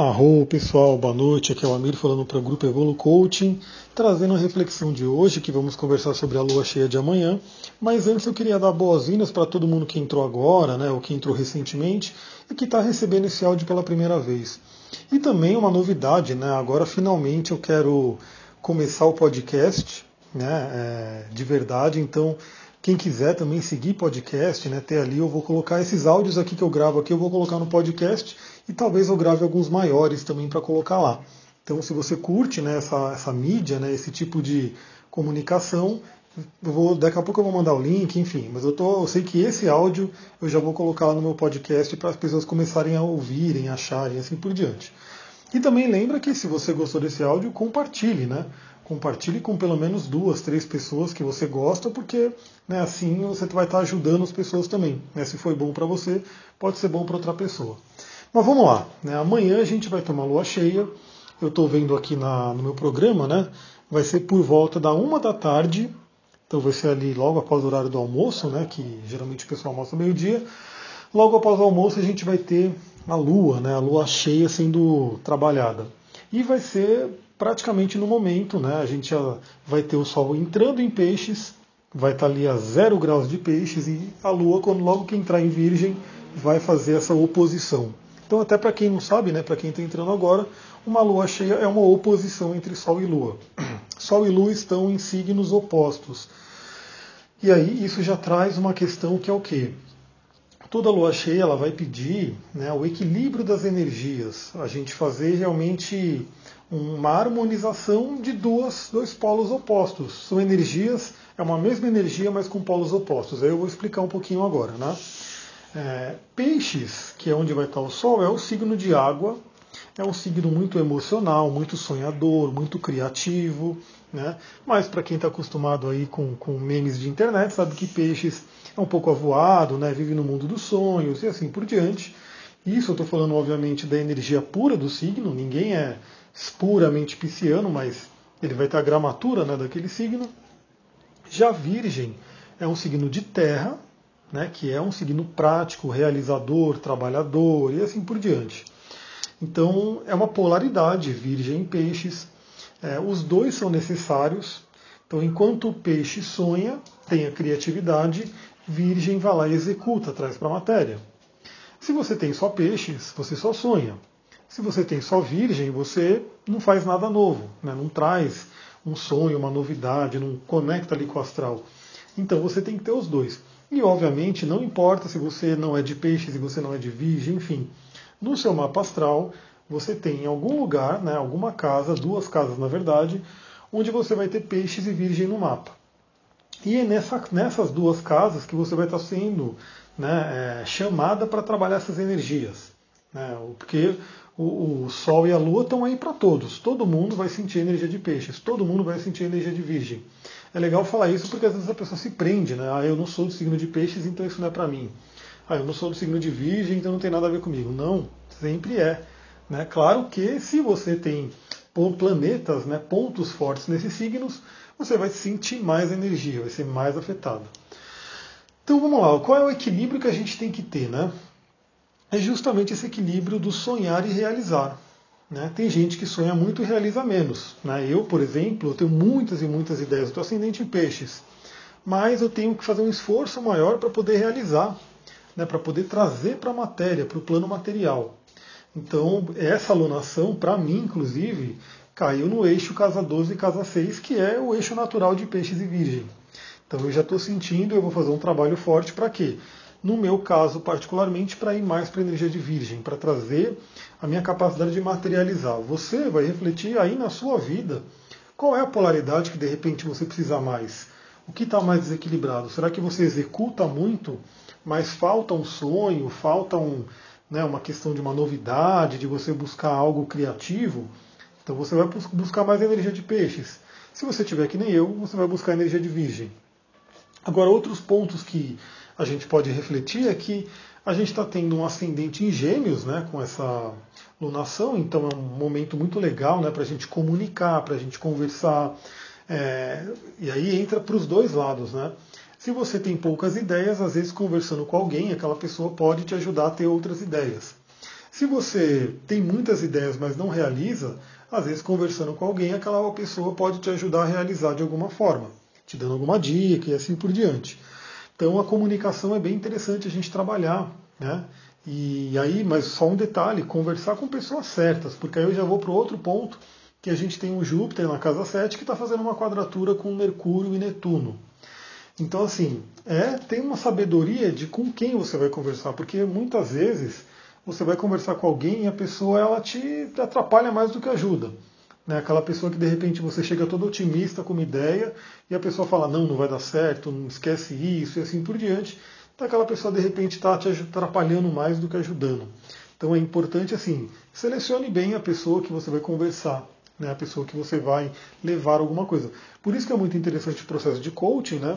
Arro, pessoal, boa noite. Aqui é o Amir falando para o Grupo Evolu Coaching, trazendo a reflexão de hoje, que vamos conversar sobre a lua cheia de amanhã. Mas antes eu queria dar boas-vindas para todo mundo que entrou agora, né, ou que entrou recentemente e que está recebendo esse áudio pela primeira vez. E também uma novidade, né? Agora finalmente eu quero começar o podcast, né, é, de verdade. Então quem quiser também seguir podcast, né, ter ali, eu vou colocar esses áudios aqui que eu gravo aqui, eu vou colocar no podcast e talvez eu grave alguns maiores também para colocar lá. Então, se você curte né, essa, essa mídia, né, esse tipo de comunicação, vou, daqui a pouco eu vou mandar o link, enfim. Mas eu, tô, eu sei que esse áudio eu já vou colocar lá no meu podcast para as pessoas começarem a ouvirem, acharem, assim por diante. E também lembra que se você gostou desse áudio, compartilhe, né? Compartilhe com pelo menos duas, três pessoas que você gosta, porque né, assim você vai estar ajudando as pessoas também. Né? Se foi bom para você, pode ser bom para outra pessoa. Mas vamos lá, né? amanhã a gente vai ter uma lua cheia. Eu estou vendo aqui na, no meu programa, né? Vai ser por volta da uma da tarde. Então vai ser ali logo após o horário do almoço, né? Que geralmente o pessoal almoça meio-dia. Logo após o almoço a gente vai ter a lua, né? A lua cheia sendo trabalhada. E vai ser praticamente no momento, né? A gente vai ter o sol entrando em peixes, vai estar ali a zero graus de peixes, e a lua, quando logo que entrar em virgem, vai fazer essa oposição. Então, até para quem não sabe, né, para quem está entrando agora, uma lua cheia é uma oposição entre Sol e Lua. Sol e Lua estão em signos opostos. E aí isso já traz uma questão que é o quê? Toda lua cheia ela vai pedir né, o equilíbrio das energias, a gente fazer realmente uma harmonização de duas, dois polos opostos. São energias, é uma mesma energia, mas com polos opostos. Aí eu vou explicar um pouquinho agora. Né? É, peixes, que é onde vai estar o Sol, é o signo de água, é um signo muito emocional, muito sonhador, muito criativo, né? Mas para quem está acostumado aí com, com memes de internet, sabe que peixes é um pouco avoado, né? Vive no mundo dos sonhos e assim por diante. Isso eu estou falando, obviamente, da energia pura do signo, ninguém é puramente pisciano, mas ele vai ter a gramatura né, daquele signo. Já Virgem é um signo de terra, né, que é um signo prático, realizador, trabalhador e assim por diante. Então é uma polaridade, Virgem e Peixes. É, os dois são necessários. Então, enquanto o peixe sonha, tem a criatividade, Virgem vai lá e executa, traz para a matéria. Se você tem só peixes, você só sonha. Se você tem só Virgem, você não faz nada novo, né? não traz um sonho, uma novidade, não conecta ali com o astral. Então você tem que ter os dois. E obviamente não importa se você não é de peixes e você não é de virgem, enfim. No seu mapa astral, você tem em algum lugar, né, alguma casa, duas casas na verdade, onde você vai ter peixes e virgem no mapa. E é nessa, nessas duas casas que você vai estar sendo né, é, chamada para trabalhar essas energias. Né, porque o, o, Sol e a Lua estão aí para todos. Todo mundo vai sentir energia de peixes, todo mundo vai sentir energia de virgem. É legal falar isso porque às vezes a pessoa se prende, né? Ah, eu não sou do signo de peixes, então isso não é para mim. Ah, eu não sou do signo de virgem, então não tem nada a ver comigo. Não, sempre é. Né? Claro que se você tem planetas, né, pontos fortes nesses signos, você vai sentir mais energia, vai ser mais afetado. Então vamos lá, qual é o equilíbrio que a gente tem que ter? Né? É justamente esse equilíbrio do sonhar e realizar. Né? Tem gente que sonha muito e realiza menos. Né? Eu, por exemplo, tenho muitas e muitas ideias, estou ascendente em peixes, mas eu tenho que fazer um esforço maior para poder realizar, né? para poder trazer para a matéria, para o plano material. Então, essa alunação, para mim, inclusive, caiu no eixo casa 12 e casa 6, que é o eixo natural de peixes e virgem. Então, eu já estou sentindo, eu vou fazer um trabalho forte para quê? No meu caso, particularmente, para ir mais para a energia de virgem, para trazer a minha capacidade de materializar. Você vai refletir aí na sua vida qual é a polaridade que de repente você precisa mais. O que está mais desequilibrado? Será que você executa muito, mas falta um sonho, falta um, né, uma questão de uma novidade, de você buscar algo criativo? Então você vai buscar mais energia de peixes. Se você tiver que nem eu, você vai buscar energia de virgem. Agora, outros pontos que a gente pode refletir é que a gente está tendo um ascendente em gêmeos né, com essa lunação, então é um momento muito legal né, para a gente comunicar, para a gente conversar. É, e aí entra para os dois lados. Né? Se você tem poucas ideias, às vezes conversando com alguém, aquela pessoa pode te ajudar a ter outras ideias. Se você tem muitas ideias, mas não realiza, às vezes conversando com alguém, aquela pessoa pode te ajudar a realizar de alguma forma, te dando alguma dica e assim por diante. Então a comunicação é bem interessante a gente trabalhar, né? E aí, mas só um detalhe, conversar com pessoas certas, porque aí eu já vou para outro ponto, que a gente tem o Júpiter na casa 7 que está fazendo uma quadratura com Mercúrio e Netuno. Então, assim, é tem uma sabedoria de com quem você vai conversar, porque muitas vezes você vai conversar com alguém e a pessoa ela te atrapalha mais do que ajuda. Né? Aquela pessoa que de repente você chega todo otimista com uma ideia e a pessoa fala, não, não vai dar certo, não esquece isso e assim por diante. Então aquela pessoa de repente está te atrapalhando mais do que ajudando. Então é importante assim, selecione bem a pessoa que você vai conversar, né? a pessoa que você vai levar alguma coisa. Por isso que é muito interessante o processo de coaching, né?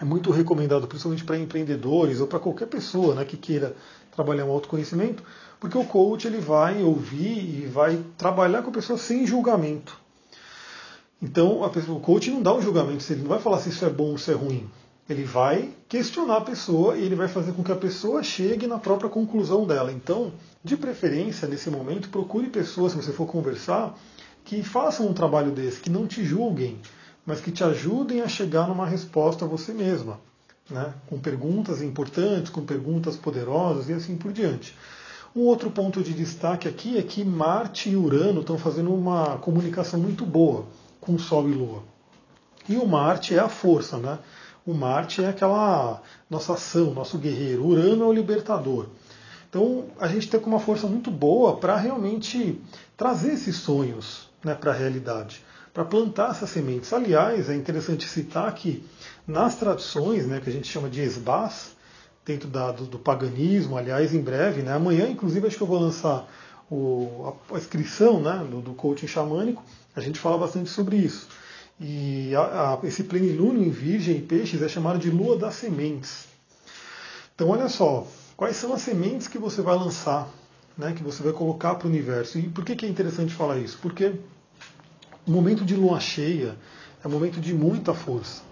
É muito recomendado, principalmente para empreendedores ou para qualquer pessoa né, que queira trabalhar um autoconhecimento, porque o coach ele vai ouvir e vai trabalhar com a pessoa sem julgamento. Então, pessoa, o coach não dá um julgamento, ele não vai falar se isso é bom ou se é ruim. Ele vai questionar a pessoa e ele vai fazer com que a pessoa chegue na própria conclusão dela. Então, de preferência, nesse momento, procure pessoas, se você for conversar, que façam um trabalho desse, que não te julguem, mas que te ajudem a chegar numa resposta a você mesma né? com perguntas importantes, com perguntas poderosas e assim por diante. Um outro ponto de destaque aqui é que Marte e Urano estão fazendo uma comunicação muito boa com Sol e Lua. E o Marte é a força, né? O Marte é aquela nossa ação, nosso guerreiro. Urano é o libertador. Então a gente tem uma força muito boa para realmente trazer esses sonhos né, para a realidade para plantar essas sementes. Aliás, é interessante citar que nas tradições, né, que a gente chama de esbás, dentro da, do, do, paganismo, aliás, em breve, né, amanhã, inclusive, acho que eu vou lançar o, a, a, inscrição né, do, do coaching xamânico, a gente fala bastante sobre isso. E a, a, esse plenilúnio em Virgem e Peixes é chamado de Lua das Sementes. Então, olha só, quais são as sementes que você vai lançar, né, que você vai colocar para o universo. E por que, que é interessante falar isso? Porque o momento de lua cheia é um momento de muita força.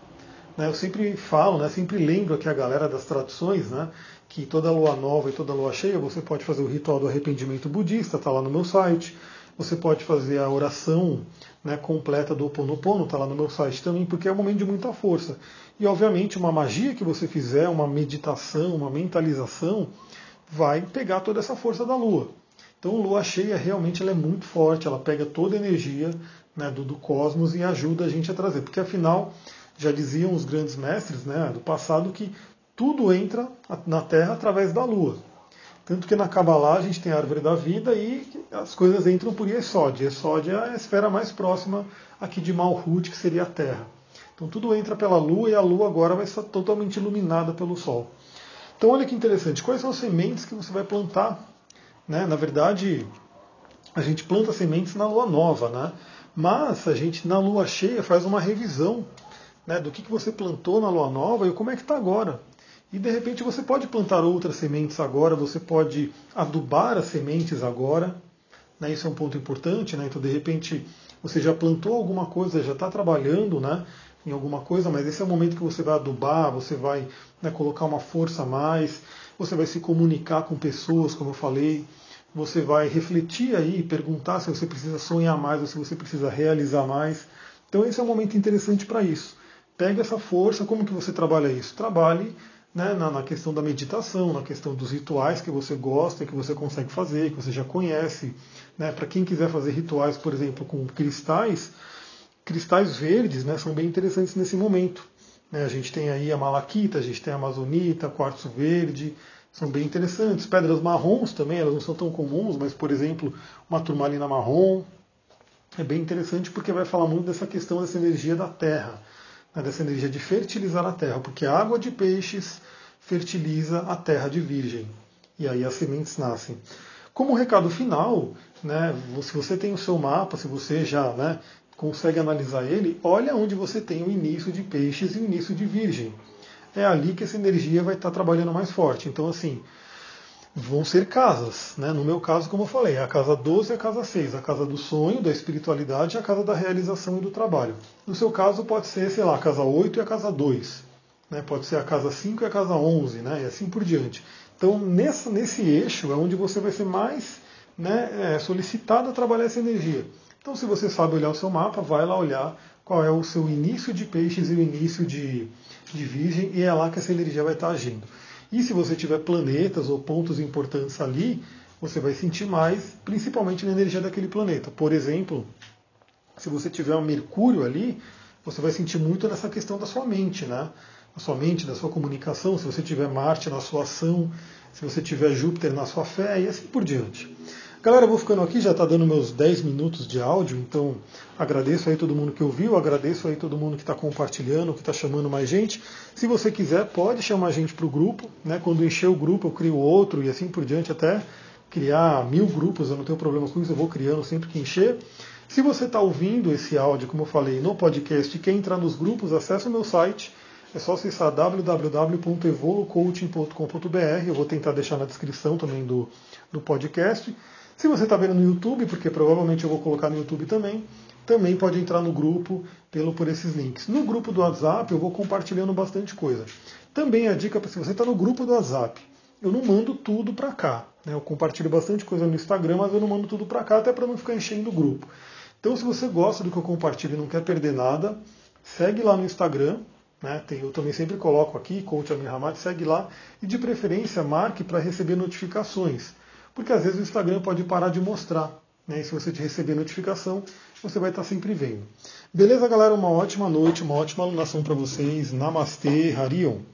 Né? Eu sempre falo, né, sempre lembro aqui a galera das tradições, né, que toda lua nova e toda lua cheia você pode fazer o ritual do arrependimento budista, está lá no meu site. Você pode fazer a oração né, completa do Oponopono, está lá no meu site também, porque é um momento de muita força. E obviamente uma magia que você fizer, uma meditação, uma mentalização, vai pegar toda essa força da lua. Então, lua cheia realmente ela é muito forte, ela pega toda a energia né, do, do, cosmos e ajuda a gente a trazer. Porque afinal, já diziam os grandes mestres né, do passado que tudo entra na Terra através da Lua. Tanto que na Kabbalah a gente tem a árvore da vida e as coisas entram por Yesod. Yesod é a esfera mais próxima aqui de Malhut, que seria a Terra. Então tudo entra pela Lua e a Lua agora vai estar totalmente iluminada pelo Sol. Então olha que interessante, quais são as sementes que você vai plantar? Né? Na verdade, a gente planta sementes na Lua Nova, né? Mas a gente na lua cheia faz uma revisão né, do que, que você plantou na lua nova e como é que está agora. E de repente você pode plantar outras sementes agora, você pode adubar as sementes agora. Né, isso é um ponto importante. Né, então de repente você já plantou alguma coisa, já está trabalhando né, em alguma coisa, mas esse é o momento que você vai adubar, você vai né, colocar uma força a mais, você vai se comunicar com pessoas, como eu falei você vai refletir aí, perguntar se você precisa sonhar mais ou se você precisa realizar mais. Então esse é um momento interessante para isso. Pega essa força, como que você trabalha isso? Trabalhe né, na, na, questão da meditação, na questão dos rituais que você gosta, que você consegue fazer, que você já conhece. Né? Para quem quiser fazer rituais, por exemplo, com cristais, cristais verdes né, são bem interessantes nesse momento. Né? A gente tem aí a malaquita, a gente tem a amazonita, quartzo verde, são bem interessantes. Pedras marrons também, elas não são tão comuns, mas, por exemplo, uma turmalina marrom é bem interessante porque vai falar muito dessa questão dessa energia da terra, né, dessa energia de fertilizar a terra, porque a água de peixes fertiliza a terra de virgem. E aí as sementes nascem. Como recado final, né, se você tem o seu mapa, se você já né, consegue analisar ele, olha onde você tem o início de peixes e o início de virgem é ali que essa energia vai estar trabalhando mais forte. Então, assim, vão ser casas. Né? No meu caso, como eu falei, a casa 12 e a casa 6, a casa do sonho, da espiritualidade e a casa da realização e do trabalho. No seu caso, pode ser, sei lá, a casa 8 e a casa 2. Né? Pode ser a casa 5 e a casa 11, né? e assim por diante. Então, nessa, nesse eixo é onde você vai ser mais né, é, solicitado a trabalhar essa energia. Então, se você sabe olhar o seu mapa, vai lá olhar qual é o seu início de peixes e o início de, de virgem, e é lá que essa energia vai estar agindo. E se você tiver planetas ou pontos importantes ali, você vai sentir mais, principalmente na energia daquele planeta. Por exemplo, se você tiver um Mercúrio ali, você vai sentir muito nessa questão da sua mente, né? Da sua mente, da sua comunicação, se você tiver Marte na sua ação, se você tiver Júpiter na sua fé e assim por diante. Galera, eu vou ficando aqui, já está dando meus 10 minutos de áudio, então agradeço aí todo mundo que ouviu, agradeço aí todo mundo que está compartilhando, que está chamando mais gente. Se você quiser, pode chamar a gente para o grupo, né? Quando encher o grupo, eu crio outro e assim por diante, até criar mil grupos, eu não tenho problema com isso, eu vou criando sempre que encher. Se você está ouvindo esse áudio, como eu falei, no podcast quer entrar nos grupos, acesse o meu site. É só acessar www.evolucoaching.com.br. Eu vou tentar deixar na descrição também do, do podcast. Se você está vendo no YouTube, porque provavelmente eu vou colocar no YouTube também, também pode entrar no grupo pelo por esses links. No grupo do WhatsApp eu vou compartilhando bastante coisa. Também a dica para se você está no grupo do WhatsApp, eu não mando tudo para cá. Né? Eu compartilho bastante coisa no Instagram, mas eu não mando tudo para cá até para não ficar enchendo o grupo. Então, se você gosta do que eu compartilho e não quer perder nada, segue lá no Instagram. Né? Tem, eu também sempre coloco aqui, Coach Amir Hamad, segue lá e de preferência marque para receber notificações. Porque às vezes o Instagram pode parar de mostrar. Né? E se você te receber notificação, você vai estar sempre vendo. Beleza, galera? Uma ótima noite, uma ótima alunação para vocês. Namastê, Harion.